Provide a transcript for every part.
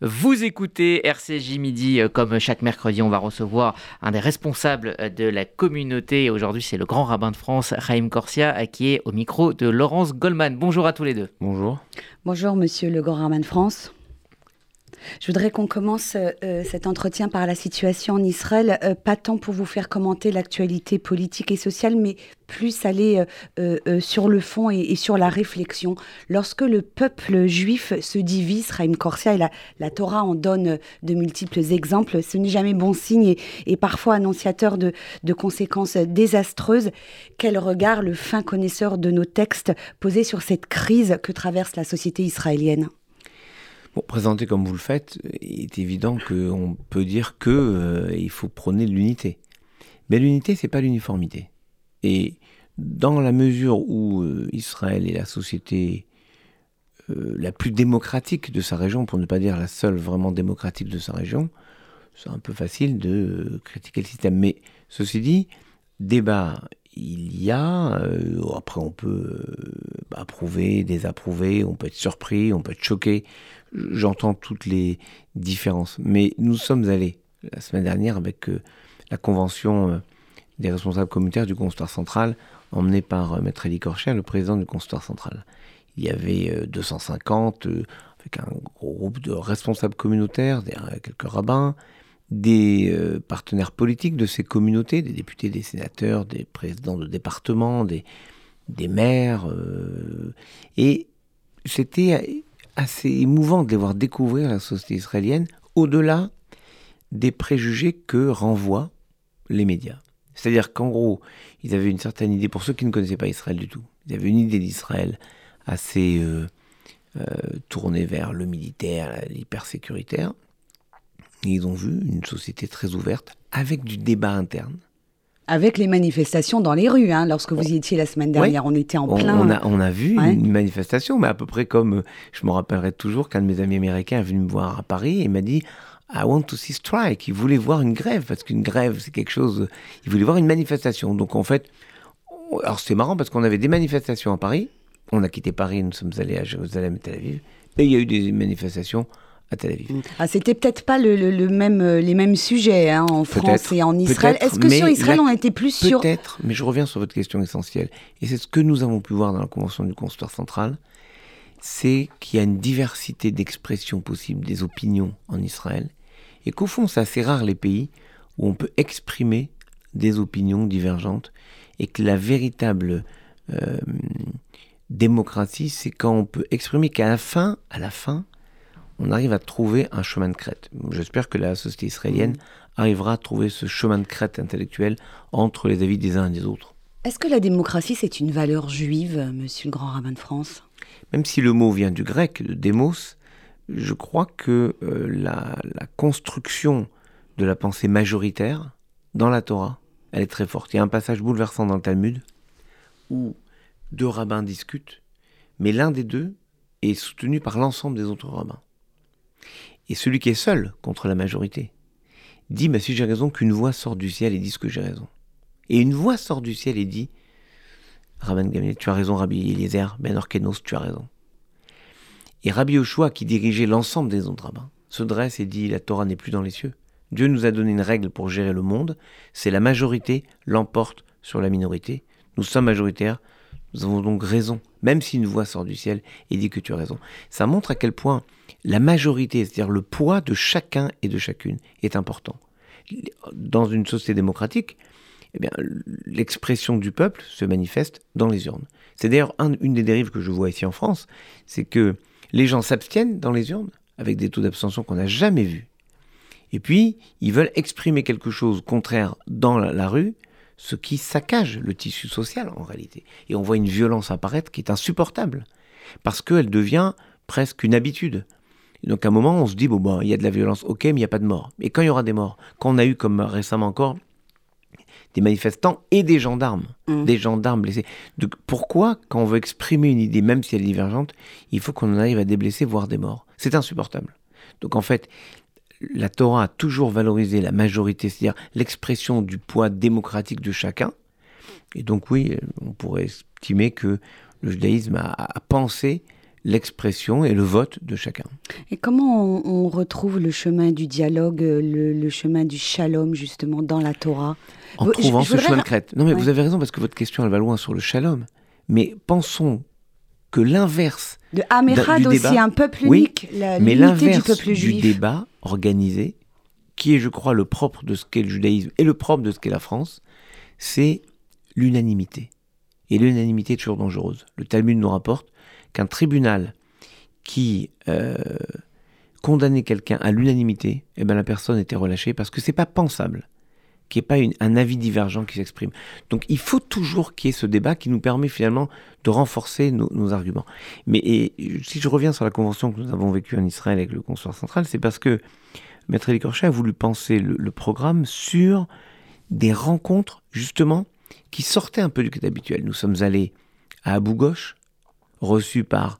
Vous écoutez RCJ Midi, euh, comme chaque mercredi, on va recevoir un des responsables euh, de la communauté. Aujourd'hui, c'est le grand rabbin de France, Raïm Corsia, euh, qui est au micro de Laurence Goldman. Bonjour à tous les deux. Bonjour. Bonjour, monsieur le grand rabbin de France. Je voudrais qu'on commence euh, cet entretien par la situation en Israël, euh, pas tant pour vous faire commenter l'actualité politique et sociale, mais plus aller euh, sur le fond et, sur la réflexion. Lorsque le peuple juif se divise, Raïm Corsia et la, Torah en donne de multiples exemples, ce n'est jamais bon signe et, parfois annonciateur de, de, conséquences désastreuses. Quel regard le fin connaisseur de nos textes posait sur cette crise que traverse la société israélienne? Bon, présenter comme vous le faites, il est évident qu'on peut dire que euh, il faut prôner l'unité. Mais l'unité, c'est pas l'uniformité. Et dans la mesure où euh, Israël est la société euh, la plus démocratique de sa région, pour ne pas dire la seule vraiment démocratique de sa région, c'est un peu facile de critiquer le système. Mais ceci dit, débat il y a, après on peut approuver, désapprouver, on peut être surpris, on peut être choqué, j'entends toutes les différences. Mais nous sommes allés la semaine dernière avec euh, la convention euh, des responsables communautaires du consistoire central, emmenée par euh, Maître Elie Corcher, le président du consistoire central. Il y avait 250, avec un groupe de responsables communautaires, quelques rabbins, des partenaires politiques de ces communautés, des députés, des sénateurs, des présidents de départements, des, maires. et c'était assez émouvant de les voir découvrir la société israélienne au-delà des préjugés que renvoient les médias. C'est-à-dire qu'en gros, ils avaient une certaine idée, pour ceux qui ne connaissaient pas Israël du tout, ils avaient une idée d'Israël assez euh, euh, tournée vers le militaire, l'hypersécuritaire. Ils ont vu une société très ouverte, avec du débat interne, avec les manifestations dans les rues. Hein, lorsque vous y étiez la semaine dernière, on était en plein. On a, on a vu une manifestation, mais à peu près comme euh, je me rappellerai toujours qu'un de mes amis américains est venu me voir à Paris et m'a dit I want to see strike. Il voulait voir une grève parce qu'une grève c'est quelque chose. Il voulait voir une manifestation. Donc en fait, alors c'est marrant parce qu'on avait des manifestations à Paris. On a quitté Paris, nous sommes allés à Jérusalem et Tel Aviv. Et il y a eu des manifestations à Tel Aviv. Mm. Ah, c'était peut-être pas le, même, euh, les mêmes sujets hein, en France et en Israël. Est-ce que sur Israël, on était plus sûr Peut-être, mais je reviens sur votre question essentielle. Et c'est ce que nous avons pu voir dans la Convention du Consistoire central, c'est qu'il y a une diversité d'expressions possibles des opinions en Israël, et qu'au fond, c'est assez rare les pays où on peut exprimer des opinions divergentes, et que la véritable euh, démocratie, c'est quand on peut exprimer qu'à la fin, à la fin, on arrive à trouver un chemin de crête. J'espère que la société israélienne arrivera à trouver ce chemin de crête intellectuel entre les avis des uns et des autres. Est-ce que la démocratie, c'est une valeur juive, monsieur le grand rabbin de France? Même si le mot vient du grec, de démos, je crois que euh, la, la, construction de la pensée majoritaire dans la Torah, elle est très forte. Il y a un passage bouleversant dans le Talmud où deux rabbins discutent, mais l'un des deux est soutenu par l'ensemble des autres rabbins. Et celui qui est seul contre la majorité dit Mais si j'ai raison, qu'une voix sort du ciel et dit ce que j'ai raison. Et une voix sort du ciel et dit Rabban Gamliel, tu as raison, Rabbi Eliezer, Ben Orkenos, tu as raison. Et Rabbi Yoshua, qui dirigeait l'ensemble des autres rabbins, se dresse et dit La Torah n'est plus dans les cieux. Dieu nous a donné une règle pour gérer le monde c'est la majorité l'emporte sur la minorité. Nous sommes majoritaires, nous avons donc raison, même si une voix sort du ciel et dit que tu as raison. Ça montre à quel point la majorité, c'est-à-dire le poids de chacun et de chacune, est important. Dans une société démocratique, eh bien, l'expression du peuple se manifeste dans les urnes. C'est d'ailleurs une des dérives que je vois ici en France, c'est que les gens s'abstiennent dans les urnes, avec des taux d'abstention qu'on n'a jamais vus. Et puis, ils veulent exprimer quelque chose contraire dans la rue, ce qui saccage le tissu social en réalité. Et on voit une violence apparaître qui est insupportable, parce qu'elle devient presque une habitude. donc à un moment, on se dit, bon, bon, il y a de la violence, ok, mais il n'y a pas de mort. Et quand il y aura des morts, quand on a eu, comme récemment encore, des manifestants et des gendarmes, mmh. des gendarmes blessés. Donc, pourquoi, quand on veut exprimer une idée, même si elle est divergente, il faut qu'on arrive à des blessés, voire des morts? C'est insupportable. Donc en fait, la Torah a toujours valorisé la majorité, c'est-à-dire l'expression du poids démocratique de chacun. Et donc oui, on pourrait estimer que le judaïsme a, pensé l'expression et le vote de chacun. Et comment on, retrouve le chemin du dialogue, le, chemin du shalom justement dans la Torah? En trouvant ce chemin de crête. Non mais vous avez raison parce que votre question elle va loin sur le shalom. Mais pensons que l'inverse de Amerad aussi un peuple unique, la mais du peuple juif. du débat organisé, qui est je crois le propre de ce qu'est le judaïsme et le propre de ce qu'est la France, c'est l'unanimité. Et l'unanimité est toujours dangereuse. Le Talmud nous rapporte qu'un tribunal qui euh, condamnait quelqu'un à l'unanimité, eh ben la personne était relâchée parce que c'est pas pensable qu'il n'y ait pas un avis divergent qui s'exprime. Donc il faut toujours qu'il y ait ce débat qui nous permet finalement de renforcer nos, arguments. Mais si je reviens sur la convention que nous avons vécue en Israël avec le consulat central, c'est parce que Maître Elie a voulu penser le, programme sur des rencontres justement qui sortaient un peu du cadre habituel. Nous sommes allés à Abu Ghosh, reçus par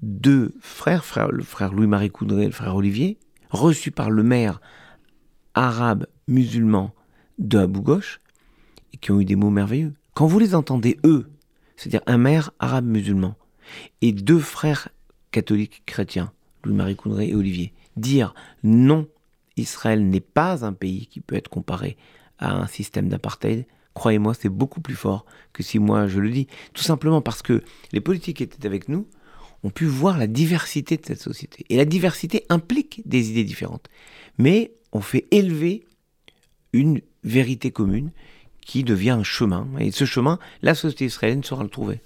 deux frères, le frère Louis-Marie Coudray et le frère Olivier, reçus par le maire arabe musulman de Abu Ghosh, et qui ont eu des mots merveilleux. Quand vous les entendez, eux, c'est-à-dire un maire arabe musulman, et deux frères catholiques chrétiens, Louis-Marie Coudray et Olivier, dire non, Israël n'est pas un pays qui peut être comparé à un système d'apartheid, croyez-moi, c'est beaucoup plus fort que si moi je le dis. Tout simplement parce que les politiques qui étaient avec nous ont pu voir la diversité de cette société. Et la diversité implique des idées différentes. Mais on fait élever une vérité commune qui devient un chemin. Et ce chemin, la société israélienne saura le trouver.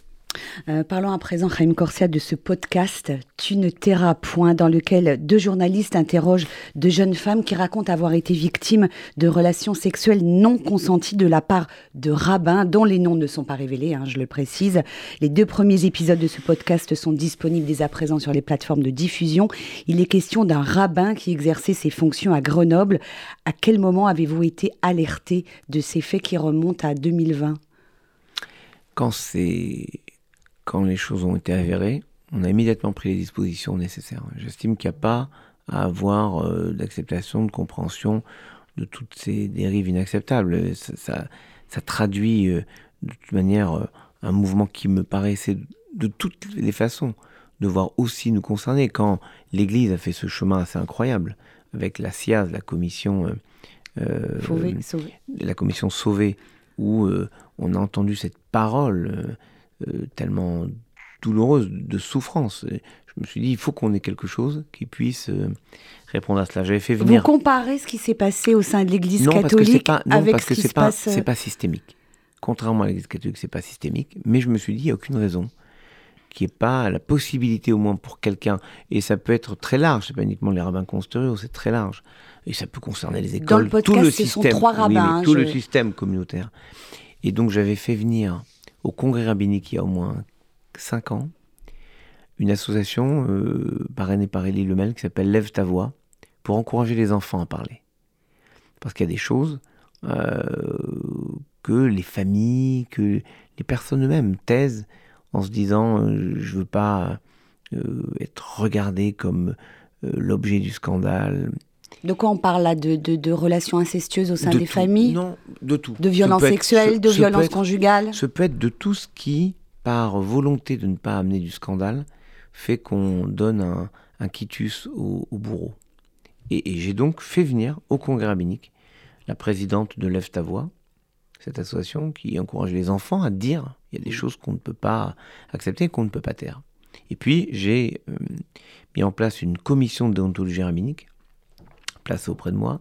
Euh, parlons à présent, Raïm Corsia, de ce podcast Tu ne tairas point, dans lequel deux journalistes interrogent de jeunes femmes qui racontent avoir été victimes de relations sexuelles non consenties de la part de rabbins, dont les noms ne sont pas révélés, hein, je le précise. Les deux premiers épisodes de ce podcast sont disponibles dès à présent sur les plateformes de diffusion. Il est question d'un rabbin qui exerçait ses fonctions à Grenoble. À quel moment avez-vous été alerté de ces faits qui remontent à 2020 quand c'est quand les choses ont été avérées, on a immédiatement pris les dispositions nécessaires. J'estime qu'il n'y a pas à avoir euh, d'acceptation, de compréhension de toutes ces dérives inacceptables. Ça, traduit euh, de toute manière euh, un mouvement qui me paraissait de toutes les façons devoir aussi nous concerner. Quand l'Église a fait ce chemin assez incroyable avec la SIAZ, la commission, la commission sauvée, où on a entendu cette parole tellement douloureuse, de souffrance. je me suis dit, il faut qu'on ait quelque chose qui puisse euh, répondre à cela. J'avais fait venir. Vous comparez ce qui s'est passé au sein de l'Église catholique pas, avec parce ce que c'est pas, passe... c'est pas systémique. Contrairement à l'Église catholique, c'est pas systémique. Mais je me suis dit, il n'y a aucune raison qu'il n'y ait pas la possibilité au moins pour quelqu'un, et ça peut être très large, c'est pas uniquement les rabbins constoriaux, c'est très large, et ça peut concerner les écoles, Dans le podcast, tout le ce système, sont trois rabbins, tout le système communautaire. Et donc j'avais fait venir au congrès rabbinique il y a au moins 5 ans une association euh, parrainée par Élie Lemel qui s'appelle Lève ta voix pour encourager les enfants à parler. Parce qu'il y a des choses euh, que les familles, que les personnes eux-mêmes taisent en se disant euh, je veux pas être regardé comme l'objet du scandale. De quoi on parle là de, de, relations incestueuses au sein des familles Non, de tout. De violences sexuelles, de violences conjugales Ce peut être de tout ce qui par volonté de ne pas amener du scandale, fait qu'on donne un, un quitus au, bourreau. Et, j'ai donc fait venir au congrès rabbinique la présidente de Lève ta voix, cette association qui encourage les enfants à dire il y a des choses qu'on ne peut pas accepter, qu'on ne peut pas taire. Et puis j'ai euh, mis en place une commission de déontologie rabbinique, placée auprès de moi,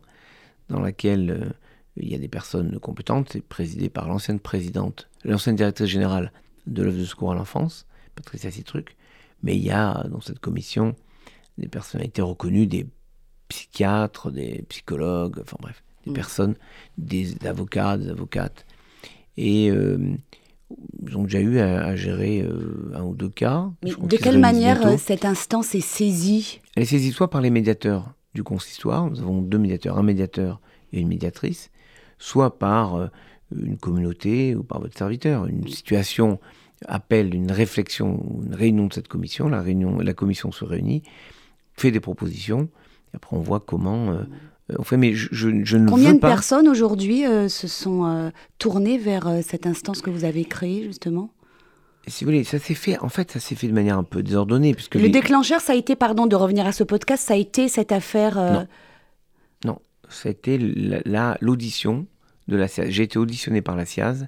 dans laquelle euh, il y a des personnes compétentes, c'est présidé par l'ancienne présidente, l'ancienne directrice générale de l'œuvre de secours à l'enfance, Patricia Citruc, mais il y a dans cette commission des personnalités reconnues, des psychiatres, des psychologues, enfin bref, des mm. personnes, des avocats, des avocates. Et euh, ils ont déjà eu à, gérer euh, un ou deux cas. de quelle manière euh, cette instance est saisie? Elle est saisie soit par les médiateurs du consistoire, nous avons deux médiateurs, un médiateur et une médiatrice, soit par une communauté ou par votre serviteur. Une situation appelle une réflexion, une réunion de cette commission, la, réunion, la commission se réunit, fait des propositions, et après on voit comment euh, on fait. Mais je, je, ne Combien de personnes aujourd'hui euh, se sont euh, tournées vers cette instance que vous avez créée justement? Si vous voulez, ça s'est fait, en fait, ça s'est fait de manière un peu désordonnée. Puisque le déclencheur, ça a été, pardon de revenir à ce podcast, ça a été cette affaire. Euh, non. Non, ça a été l'audition de la SIAZ. J'ai été auditionné par la SIAZ.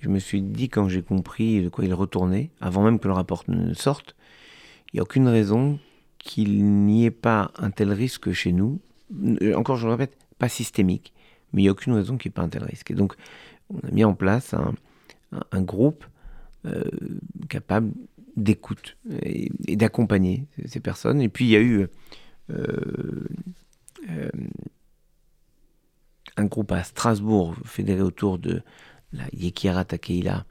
Je me suis dit, quand j'ai compris de quoi il retournait, avant même que le rapport ne sorte, il n'y a aucune raison qu'il n'y ait pas un tel risque chez nous. Euh, encore, je le répète, pas systémique, mais il n'y a aucune raison qu'il n'y ait pas un tel risque. Et donc, on a mis en place un, groupe euh, capable d'écoute et, d'accompagner ces personnes. Et puis, il y a eu euh, un groupe à Strasbourg, fédéré autour de la Yekira Takeila,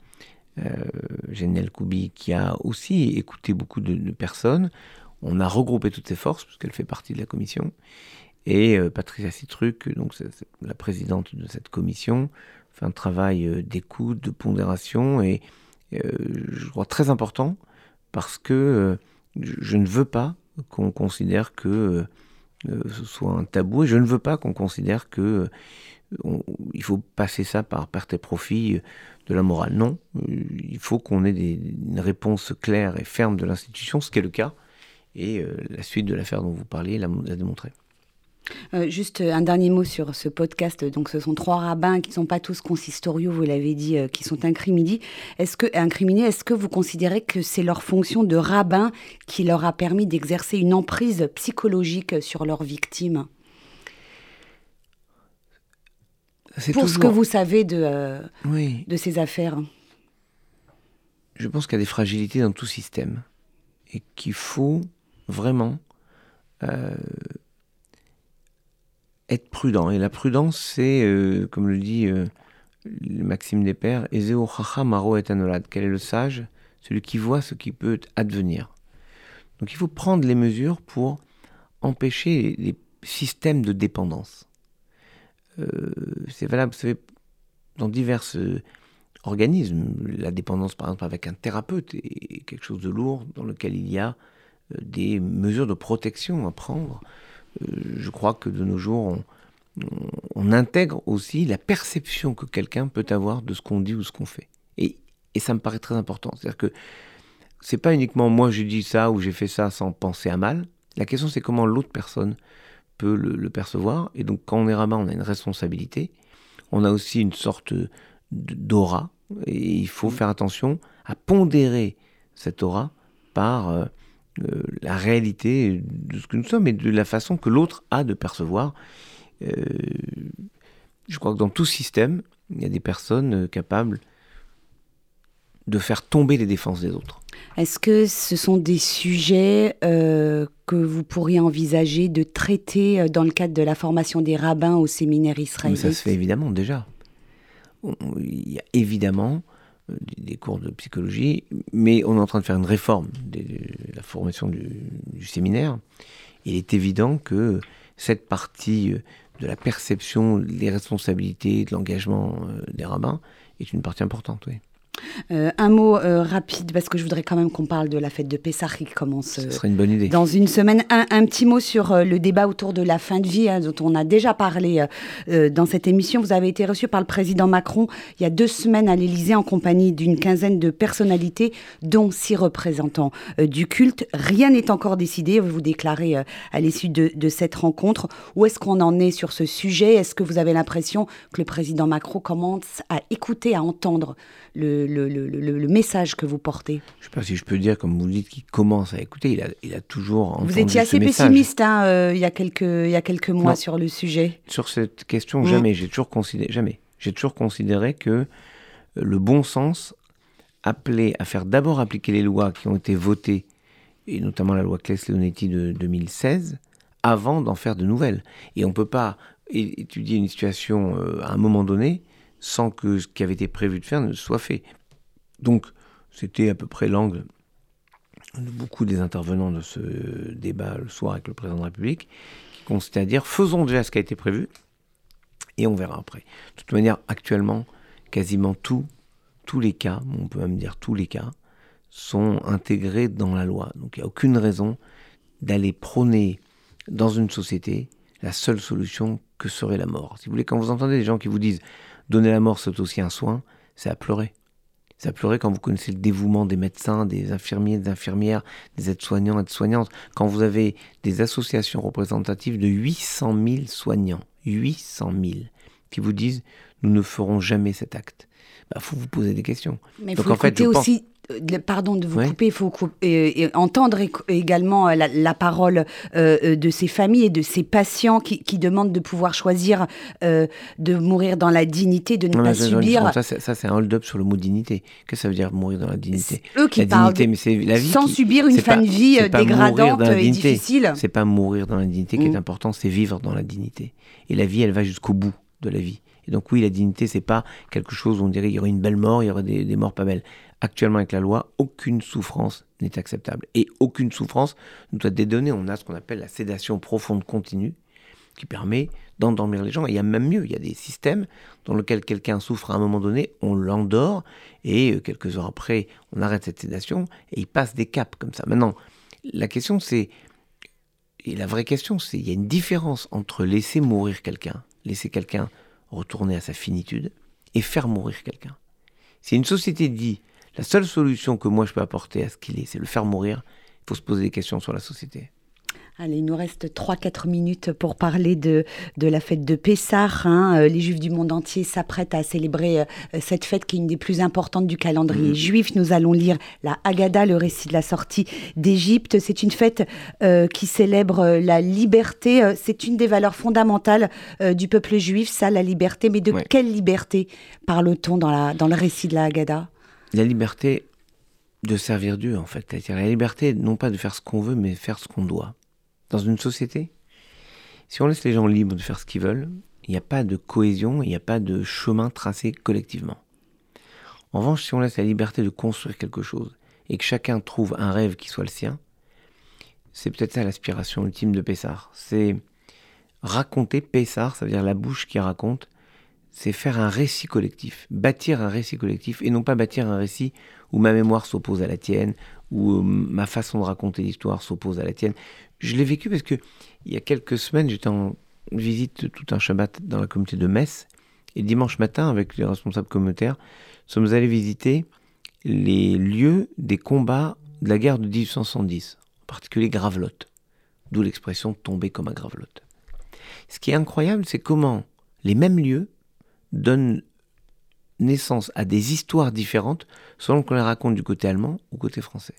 euh, Koubi, qui a aussi écouté beaucoup de, personnes. On a regroupé toutes ses forces, puisqu'elle fait partie de la commission. Et euh, Patricia Citruc, donc la présidente de cette commission, fait un travail euh, d'écoute, de pondération, et euh, je crois très important, parce que je ne veux pas qu'on considère que ce soit un tabou, et je ne veux pas qu'on considère que il faut passer ça par perte et profit de la morale. Non, il faut qu'on ait une réponse claire et ferme de l'institution, ce qui est le cas, et euh, la suite de l'affaire dont vous parliez l'a démontré. Euh, juste un dernier mot sur ce podcast. Donc, ce sont trois rabbins qui ne sont pas tous consistoriaux, vous l'avez dit, euh, qui sont incriminés. Est-ce que, incriminés, est-ce que vous considérez que c'est leur fonction de rabbin qui leur a permis d'exercer une emprise psychologique sur leurs victimes? Pour ce que vous savez de, de ces affaires. Je pense qu'il y a des fragilités dans tout système et qu'il faut vraiment euh, être prudent. Et la prudence, c'est, euh, comme le dit euh, Maxime des Pères, Maro et Quel est le sage? Celui qui voit ce qui peut advenir. Donc il faut prendre les mesures pour empêcher les systèmes de dépendance. c'est valable, vous savez, dans divers organismes. La dépendance, par exemple, avec un thérapeute est quelque chose de lourd dans lequel il y a des mesures de protection à prendre. Euh, je crois que de nos jours, on, intègre aussi la perception que quelqu'un peut avoir de ce qu'on dit ou ce qu'on fait. Et, ça me paraît très important. C'est-à-dire que c'est pas uniquement moi j'ai dit ça ou j'ai fait ça sans penser à mal. La question c'est comment l'autre personne peut le, percevoir. Et donc quand on est rabbin, on a une responsabilité. On a aussi une sorte d'aura. Et il faut mmh. faire attention à pondérer cette aura par euh, euh, la réalité de ce que nous sommes et de la façon que l'autre a de percevoir. Euh, je crois que dans tout système, il y a des personnes euh, capables de faire tomber les défenses des autres. Est-ce que ce sont des sujets que vous pourriez envisager de traiter dans le cadre de la formation des rabbins au séminaire israélien Ça se fait évidemment déjà. Il y a évidemment des cours de psychologie, mais on est en train de faire une réforme de la formation du, séminaire. Il est évident que cette partie euh, de la perception, des responsabilités, de l'engagement euh, des rabbins est une partie importante. Oui. Euh, un mot euh, rapide, parce que je voudrais quand même qu'on parle de la fête de Pessah qui commence Ce serait une bonne idée. dans une semaine. Un, petit mot sur euh, le débat autour de la fin de vie, hein, dont on a déjà parlé dans cette émission. Vous avez été reçu par le président Macron il y a deux semaines à l'Élysée en compagnie d'une quinzaine de personnalités, dont six représentants du culte. Rien n'est encore décidé, vous déclarez à l'issue de, de, cette rencontre. Où est-ce qu'on en est sur ce sujet? Est-ce que vous avez l'impression que le président Macron commence à écouter, à entendre le le, message que vous portez Je ne sais pas si je peux dire, comme vous dites, qu'il commence à écouter. Il a, il a toujours entendu Vous étiez assez pessimiste hein, euh, il, y a quelques, il y a quelques mois sur le sujet. Sur cette question, mm. jamais. J'ai toujours considéré, jamais. J'ai toujours considéré que le bon sens appelait à faire d'abord appliquer les lois qui ont été votées, et notamment la loi Claes-Leonetti de 2016, avant d'en faire de nouvelles. Et on ne peut pas étudier une situation euh, à un moment donné sans que ce qui avait été prévu de faire ne soit fait. Donc, c'était à peu près l'angle de beaucoup des intervenants de ce débat le soir avec le président de la République, qui consistait à dire faisons déjà ce qui a été prévu et on verra après. De toute manière, actuellement, quasiment tous les cas, on peut même dire tous les cas, sont intégrés dans la loi. Donc il n'y a aucune raison d'aller prôner dans une société la seule solution que serait la mort. Si vous voulez, quand vous entendez des gens qui vous disent donner la mort, c'est aussi un soin, c'est à pleurer. Ça pleurait quand vous connaissez le dévouement des médecins, des infirmiers, des infirmières, des aides-soignants, aides-soignantes. Quand vous avez des associations représentatives de 800 000 soignants, 800 000, qui vous disent nous ne ferons jamais cet acte. Il bah, faut vous poser des questions. Mais il faut en fait, aussi pardon de vous couper, il faut entendre également euh, la, parole euh, euh, de ces familles et de ces patients qui, demandent de pouvoir choisir de mourir dans la dignité, de ne pas subir. Ça, c'est un hold-up sur le mot dignité. Qu'est-ce que ça veut dire mourir dans la dignité Eux qui parlent mais c'est la vie sans subir une fin de vie dégradante et difficile. C'est pas mourir dans la dignité qui est mm. important, c'est vivre dans la dignité. Et la vie, elle va jusqu'au bout de la vie. Et donc oui, la dignité, c'est pas quelque chose où on dirait qu'il y aurait une belle mort, il y aurait des morts pas belles. Actuellement, avec la loi, aucune souffrance n'est acceptable. Et aucune souffrance ne doit être dédonnée. On a ce qu'on appelle la sédation profonde continue, qui permet d'endormir les gens. Et il y a même mieux, il y a des systèmes dans lesquels quelqu'un souffre à un moment donné, on l'endort, et euh, quelques heures après, on arrête cette sédation, et il passe des caps comme ça. Maintenant, la question c'est, et la vraie question c'est, il y a une différence entre laisser mourir quelqu'un, laisser quelqu'un retourner à sa finitude, et faire mourir quelqu'un. Si une société dit, la seule solution que moi je peux apporter à ce qu'il est, c'est le faire mourir. Il faut se poser des questions sur la société. Allez, il nous reste 3-4 minutes pour parler de, de la fête de Pessah. Hein. Euh, les Juifs du monde entier s'apprêtent à célébrer euh, cette fête qui est une des plus importantes du calendrier mmh. juif. Nous allons lire la Haggadah, le récit de la sortie d'Égypte. C'est une fête euh, qui célèbre la liberté. C'est une des valeurs fondamentales du peuple juif, ça, la liberté. Mais de quelle liberté parle-t-on dans, dans le récit de la Haggadah? La liberté de servir Dieu, en fait. C'est-à-dire la liberté, non pas de faire ce qu'on veut, mais faire ce qu'on doit. Dans une société, si on laisse les gens libres de faire ce qu'ils veulent, il n'y a pas de cohésion, il n'y a pas de chemin tracé collectivement. En revanche, si on laisse la liberté de construire quelque chose et que chacun trouve un rêve qui soit le sien, c'est peut-être ça l'aspiration ultime de Pessard. C'est raconter Pessard, ça veut dire la bouche qui raconte, c'est faire un récit collectif, bâtir un récit collectif, et non pas bâtir un récit où ma mémoire s'oppose à la tienne, où euh, ma façon de raconter l'histoire s'oppose à la tienne. Je l'ai vécu parce que il y a quelques semaines, j'étais en visite tout un Shabbat dans la communauté de Metz, et dimanche matin, avec les responsables communautaires, sommes allés visiter les lieux des combats de la guerre de 1870, en particulier Gravelotte, d'où l'expression tomber comme un Gravelotte. Ce qui est incroyable, c'est comment les mêmes lieux donne naissance à des histoires différentes selon qu'on les raconte du côté allemand ou côté français.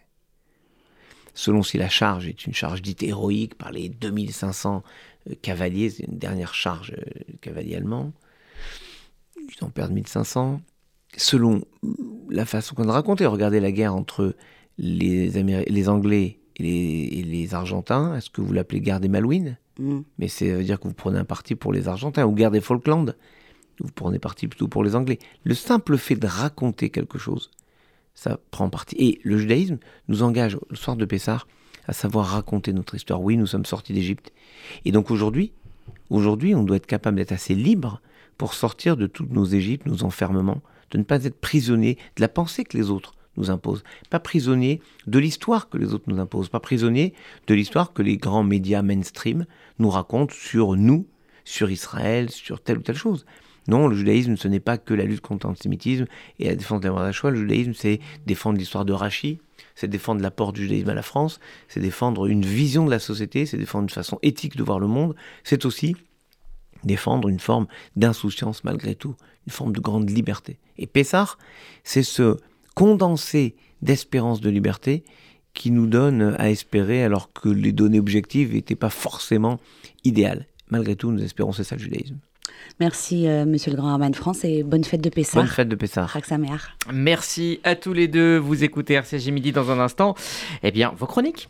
Selon si la charge est une charge dite héroïque par les 2500 euh, cavaliers, c'est une dernière charge euh, cavaliers allemands, ils en perdent 1500. Selon la façon qu'on a raconté, regardez la guerre entre les, les Anglais et les, Argentins, est-ce que vous l'appelez guerre des Malouines? Mm. Mais ça veut dire que vous prenez un parti pour les Argentins, ou guerre des Falklands, vous prenez parti plutôt pour les Anglais. Le simple fait de raconter quelque chose, ça prend parti. Et le judaïsme nous engage, le soir de Pessah, à savoir raconter notre histoire. Oui, nous sommes sortis d'Égypte. Et donc aujourd'hui, aujourd'hui, on doit être capable d'être assez libre pour sortir de toutes nos Égyptes, nos enfermements, de ne pas être prisonnier de la pensée que les autres nous imposent, pas prisonnier de l'histoire que les autres nous imposent, pas prisonnier de l'histoire que les grands médias mainstream nous racontent sur nous, sur Israël, sur telle ou telle chose. Non, le judaïsme, ce n'est pas que la lutte contre l'antisémitisme et la défense des droits Le judaïsme, c'est défendre l'histoire de Rachi, c'est défendre l'apport du judaïsme à la France, c'est défendre une vision de la société, c'est défendre une façon éthique de voir le monde, c'est aussi défendre une forme d'insouciance malgré tout, une forme de grande liberté. Et Pessar, c'est ce condensé d'espérance de liberté qui nous donne à espérer alors que les données objectives n'étaient pas forcément idéales. Malgré tout, nous espérons, c'est ça le judaïsme. Merci, euh, monsieur le Grand de France, et bonne fête de Pessah. Bonne fête de Pessah. Merci à tous les deux. Vous écoutez RCG Midi dans un instant. Eh bien, vos chroniques